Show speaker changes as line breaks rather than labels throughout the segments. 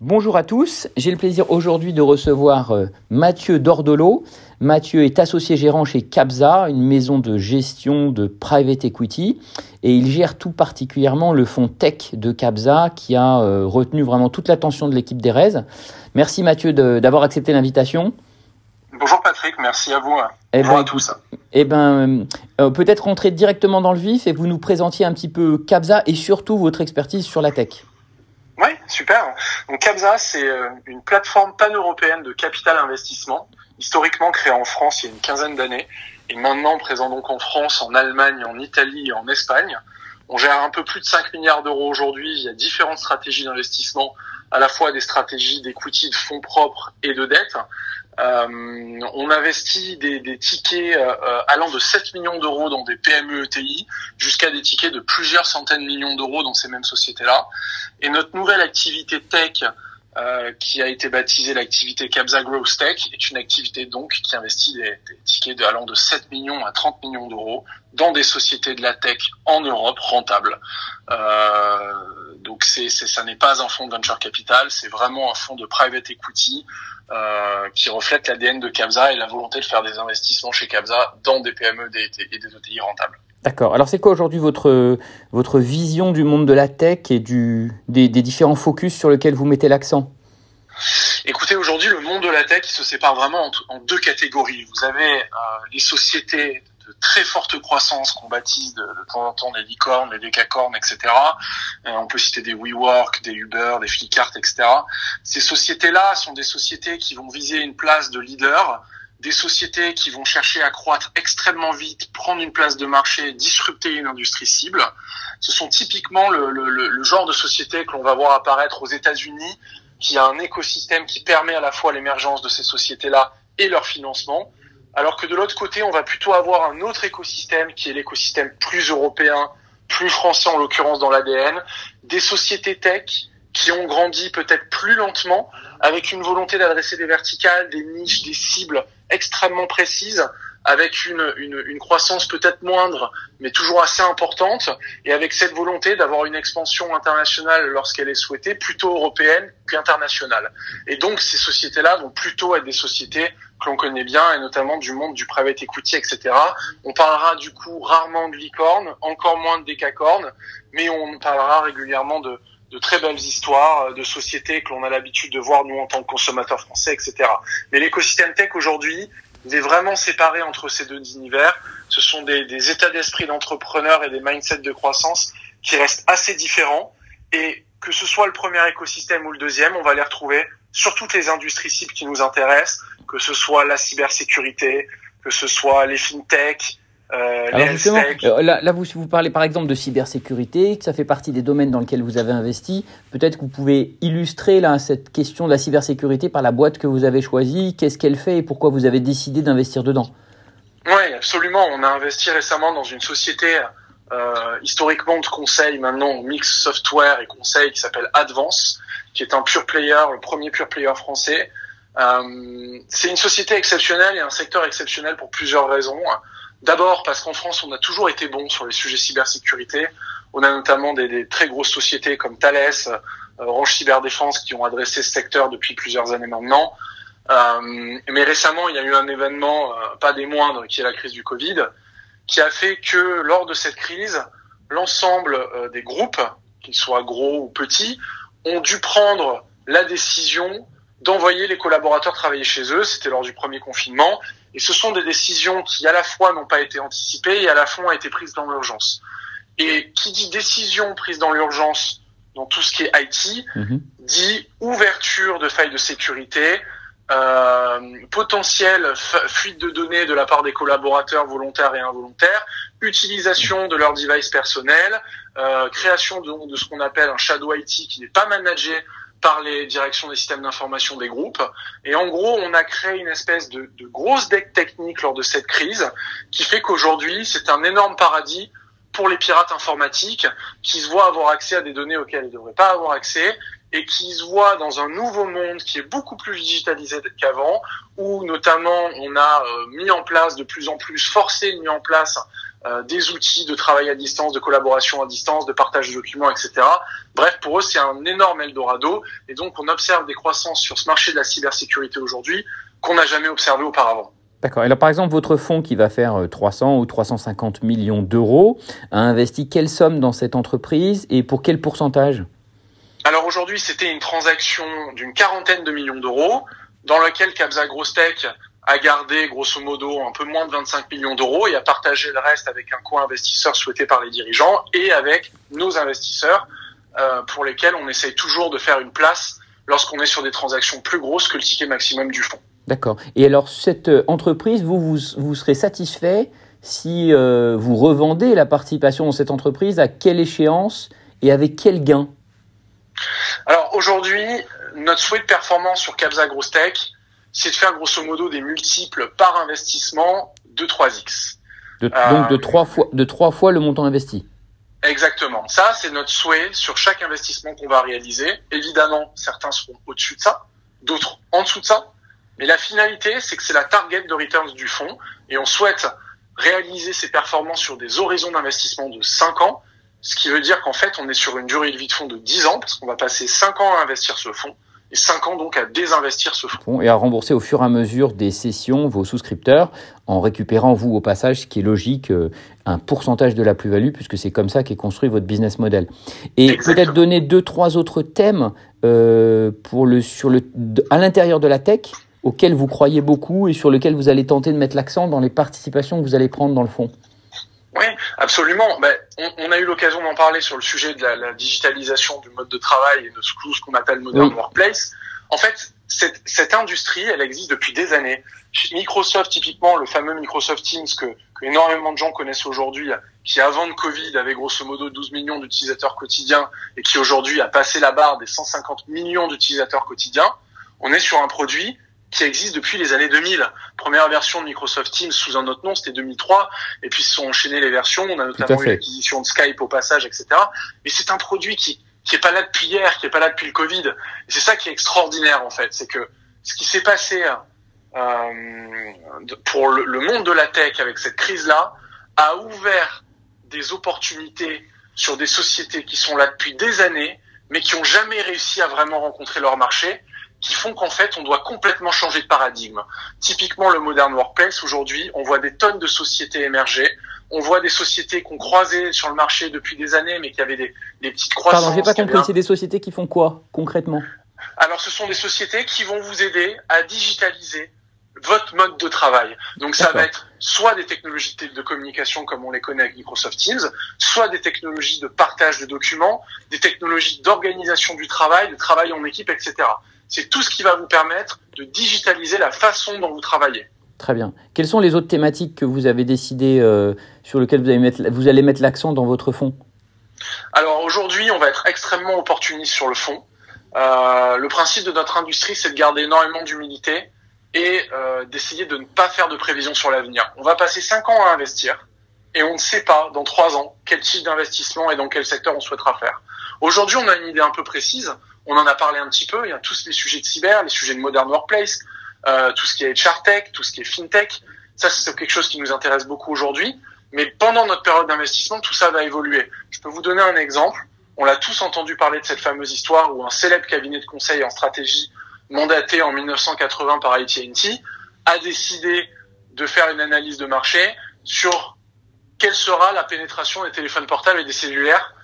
Bonjour à tous, j'ai le plaisir aujourd'hui de recevoir euh, Mathieu Dordolo. Mathieu est associé gérant chez Capza, une maison de gestion de private equity, et il gère tout particulièrement le fonds tech de Capza qui a euh, retenu vraiment toute l'attention de l'équipe d'Erez. Merci Mathieu d'avoir accepté l'invitation.
Bonjour Patrick, merci à vous. Eh Bonjour ben, à tous.
Eh ben, euh, peut-être rentrer directement dans le vif et vous nous présentiez un petit peu Capza et surtout votre expertise sur la tech.
Oui, super. Donc Capza, c'est euh, une plateforme pan-européenne de capital investissement, historiquement créée en France il y a une quinzaine d'années, et maintenant présent donc en France, en Allemagne, en Italie et en Espagne. On gère un peu plus de 5 milliards d'euros aujourd'hui Il y a différentes stratégies d'investissement, à la fois des stratégies d'equity, de fonds propres et de dette. Euh, on investit des, tickets euh, euh, allant de 7 millions d'euros dans des PME ETI jusqu'à des tickets de plusieurs centaines de millions d'euros dans ces mêmes sociétés-là. Et notre nouvelle activité tech, qui a été baptisée l'activité Capza Growth Tech, est une activité donc qui investit des, tickets allant de 7 millions à 30 millions d'euros dans des sociétés de la tech en Europe rentables. Donc c'est, ça n'est pas un fonds de venture capital, c'est vraiment un fonds de private equity euh, qui reflète l'ADN de Capza et la volonté de faire des investissements chez Capza dans des PME et des OTI rentables.
D'accord. Alors c'est quoi aujourd'hui votre, votre vision du monde de la tech et du, des, des différents focus sur lesquels vous mettez l'accent?
Écoutez, aujourd'hui, le monde de la tech il se sépare vraiment en, deux catégories. Vous avez euh, les sociétés de très forte croissance qu'on baptise de, temps en temps des licornes, des décacornes, etc. Euh, on peut citer des WeWork, des Uber, des Flipkart, etc. Ces sociétés-là sont des sociétés qui vont viser une place de leader, des sociétés qui vont chercher à croître extrêmement vite, prendre une place de marché, disrupter une industrie cible. Ce sont typiquement le, le, le genre de sociétés que l'on va voir apparaître aux États-Unis, qui a un écosystème qui permet à la fois l'émergence de ces sociétés-là et leur financement alors que de l'autre côté, on va plutôt avoir un autre écosystème qui est l'écosystème plus européen, plus français en l'occurrence dans l'ADN, des sociétés tech qui ont grandi peut-être plus lentement, avec une volonté d'adresser des verticales, des niches, des cibles extrêmement précises, avec une, une, une croissance peut-être moindre, mais toujours assez importante, et avec cette volonté d'avoir une expansion internationale lorsqu'elle est souhaitée, plutôt européenne qu'internationale. Et donc ces sociétés-là vont plutôt être des sociétés que l'on connaît bien, et notamment du monde du private equity, etc. On parlera du coup rarement de licorne, encore moins de décacorne, mais on parlera régulièrement de, de très belles histoires de sociétés que l'on a l'habitude de voir nous en tant que consommateurs français, etc. Mais l'écosystème tech aujourd'hui, il est vraiment séparé entre ces deux univers. Ce sont des, états d'esprit d'entrepreneurs et des mindsets de croissance qui restent assez différents. Et que ce soit le premier écosystème ou le deuxième, on va les retrouver sur toutes les industries cibles qui nous intéressent, que ce soit la cybersécurité, que ce soit les fintech,
euh, Alors justement, euh, là, là, vous, vous parlez par exemple de cybersécurité, que ça fait partie des domaines dans lesquels vous avez investi. Peut-être que vous pouvez illustrer là cette question de la cybersécurité par la boîte que vous avez choisie. Qu'est-ce qu'elle fait et pourquoi vous avez décidé d'investir dedans?
Oui, absolument. On a investi récemment dans une société euh, historiquement de conseil, maintenant mix software et conseil, qui s'appelle Advance, qui est un pure player, le premier pure player français. Euh, c'est une société exceptionnelle et un secteur exceptionnel pour plusieurs raisons. D'abord parce qu'en France, on a toujours été bon sur les sujets cybersécurité. On a notamment des, très grosses sociétés comme Thales, euh, Orange Cyberdéfense qui ont adressé ce secteur depuis plusieurs années maintenant. Euh, mais récemment, il y a eu un événement, euh, pas des moindres, qui est la crise du Covid, qui a fait que lors de cette crise, l'ensemble des groupes, qu'ils soient gros ou petits, ont dû prendre la décision d'envoyer les collaborateurs travailler chez eux. C'était lors du premier confinement. Et ce sont des décisions qui à la fois n'ont pas été anticipées et à la fois ont été prises dans l'urgence. Et qui dit décision prise dans l'urgence dans tout ce qui est IT, mhm. dit ouverture de failles de sécurité, euh, potentielle fuite de données de la part des collaborateurs volontaires et involontaires, utilisation de leurs devices personnels, euh, création de, de ce qu'on appelle un shadow IT qui n'est pas managé par les directions des systèmes d'information des groupes. Et en gros, on a créé une espèce de, de grosse deck technique lors de cette crise qui fait qu'aujourd'hui, c'est un énorme paradis pour les pirates informatiques qui se voient avoir accès à des données auxquelles ils ne devraient pas avoir accès et qui se voient dans un nouveau monde qui est beaucoup plus digitalisé qu'avant, où notamment on a euh, mis en place de plus en plus, forcé mis en place euh, des outils de travail à distance, de collaboration à distance, de partage de documents, etc. Bref, pour eux, c'est un énorme Eldorado. Et donc, on observe des croissances sur ce marché de la cybersécurité aujourd'hui qu'on n'a jamais observé auparavant.
D'accord. Alors, par exemple, votre fonds qui va faire 300 ou 350 millions d'euros a investi quelle somme dans cette entreprise et pour quel pourcentage?
Alors aujourd'hui, c'était une transaction d'une quarantaine de millions d'euros dans laquelle Capsa Grostech a gardé grosso modo un peu moins de 25 millions d'euros et a partagé le reste avec un co-investisseur souhaité par les dirigeants et avec nos investisseurs euh, pour lesquels on essaye toujours de faire une place lorsqu'on est sur des transactions plus grosses que le ticket maximum du fonds.
D'accord. Et alors, cette euh, entreprise, vous, vous, vous serez satisfait si euh, vous revendez la participation dans cette entreprise À quelle échéance et avec quel gain?
Alors, aujourd'hui, notre souhait de performance sur Capsa Tech, c'est de faire grosso modo des multiples par investissement de 3x.
De, donc de 3 fois, de 3 fois le montant investi.
Exactement. Ça, c'est notre souhait sur chaque investissement qu'on va réaliser. Évidemment, certains seront au-dessus de ça, d'autres en dessous de ça. Mais la finalité, c'est que c'est la target de returns du fonds et on souhaite réaliser ces performances sur des horizons d'investissement de 5 ans, ce qui veut dire qu'en fait, on est sur une durée de vie de fonds de 10 ans parce qu'on va passer 5 ans à investir ce fonds et 5 ans donc à désinvestir ce fonds.
Et à rembourser au fur et à mesure des sessions vos souscripteurs en récupérant, vous, au passage, ce qui est logique, euh, un pourcentage de la plus-value, puisque c'est comme ça qu'est construit votre business model. Et peut-être donner deux, trois autres thèmes euh, pour le, sur le, à l'intérieur de la tech auxquels vous croyez beaucoup et sur lesquels vous allez tenter de mettre l'accent dans les participations que vous allez prendre dans le fond.
Oui, absolument. Ben, on, a eu l'occasion d'en parler sur le sujet de la, digitalisation du mode de travail et de ce, qu'on appelle modern workplace. En fait, cette, cette, industrie, elle existe depuis des années. Microsoft, typiquement, le fameux Microsoft Teams que, que énormément de gens connaissent aujourd'hui, qui avant le Covid avait grosso modo 12 millions d'utilisateurs quotidiens et qui aujourd'hui a passé la barre des 150 millions d'utilisateurs quotidiens, on est sur un produit qui existe depuis les années 2000. Première version de Microsoft Teams sous un autre nom, c'était 2003. Et puis, se sont enchaînées les versions. On a notamment eu l'acquisition de Skype au passage, etc. Mais c'est un produit qui qui est pas là depuis hier, qui est pas là depuis le Covid. Et c'est ça qui est extraordinaire en fait, c'est que ce qui s'est passé euh, pour le, le, monde de la tech avec cette crise-là a ouvert des opportunités sur des sociétés qui sont là depuis des années, mais qui ont jamais réussi à vraiment rencontrer leur marché qui font qu'en fait, on doit complètement changer de paradigme. Typiquement, le modern workplace, aujourd'hui, on voit des tonnes de sociétés émerger. On voit des sociétés qu'on croisait sur le marché depuis des années, mais qui avaient des, des petites croissances.
Pardon, j'ai pas compris. C'est des sociétés qui font quoi, concrètement?
Alors, ce sont des sociétés qui vont vous aider à digitaliser votre mode de travail. Donc ça va être soit des technologies de communication comme on les connaît avec Microsoft Teams, soit des technologies de partage de documents, des technologies d'organisation du travail, de travail en équipe, etc. C'est tout ce qui va vous permettre de digitaliser la façon dont vous travaillez.
Très bien. Quelles sont les autres thématiques que vous avez décidé euh, sur lesquelles vous allez mettre, vous allez mettre l'accent dans votre fonds
Alors aujourd'hui, on va être extrêmement opportuniste sur le fond. Euh, le principe de notre industrie, c'est de garder énormément d'humilité et euh, d'essayer de ne pas faire de prévisions sur l'avenir. On va passer cinq ans à investir et on ne sait pas dans trois ans quel type d'investissement et dans quel secteur on souhaitera faire. Aujourd'hui, on a une idée un peu précise. On en a parlé un petit peu. Il y a tous les sujets de cyber, les sujets de modern workplace, euh, tout ce qui est tech, tout ce qui est fintech. Ça, c'est quelque chose qui nous intéresse beaucoup aujourd'hui. Mais pendant notre période d'investissement, tout ça va évoluer. Je peux vous donner un exemple. On l'a tous entendu parler de cette fameuse histoire où un célèbre cabinet de conseil en stratégie, mandaté en 1980 par AT&T, a décidé de faire une analyse de marché sur quelle sera la pénétration des téléphones portables et des cellulaires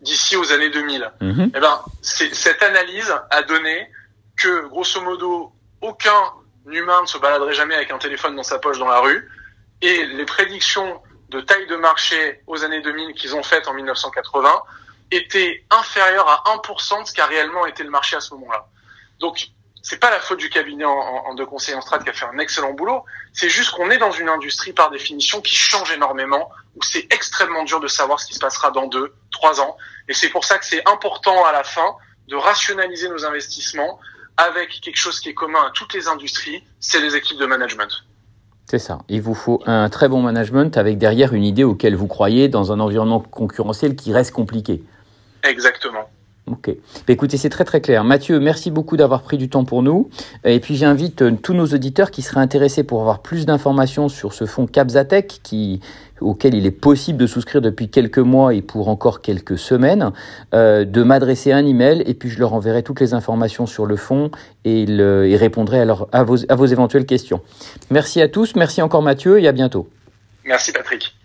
d'ici aux années 2000. Mhm. Eh ben, cette analyse a donné que, grosso modo, aucun humain ne se baladerait jamais avec un téléphone dans sa poche dans la rue. Et les prédictions de taille de marché aux années 2000 qu'ils ont faites en 1980 étaient inférieures à 1% de ce qu'a réellement été le marché à ce moment-là. Donc, c'est pas la faute du cabinet en, de conseil en strat qui a fait un excellent boulot. C'est juste qu'on est dans une industrie par définition qui change énormément, où c'est extrêmement dur de savoir ce qui se passera dans deux, trois ans. Et c'est pour ça que c'est important à la fin de rationaliser nos investissements avec quelque chose qui est commun à toutes les industries, c'est les équipes de management.
C'est ça. Il vous faut un très bon management avec derrière une idée auquel vous croyez dans un environnement concurrentiel qui reste compliqué.
Exactement.
Ok. Bah, écoutez, c'est très très clair. Mathieu, merci beaucoup d'avoir pris du temps pour nous. Et puis j'invite euh, tous nos auditeurs qui seraient intéressés pour avoir plus d'informations sur ce fonds Capzatech qui auquel il est possible de souscrire depuis quelques mois et pour encore quelques semaines, euh, de m'adresser un email et puis je leur enverrai toutes les informations sur le fonds et ils, ils répondraient à, à vos éventuelles questions. Merci à tous, merci encore Mathieu et à bientôt.
Merci Patrick.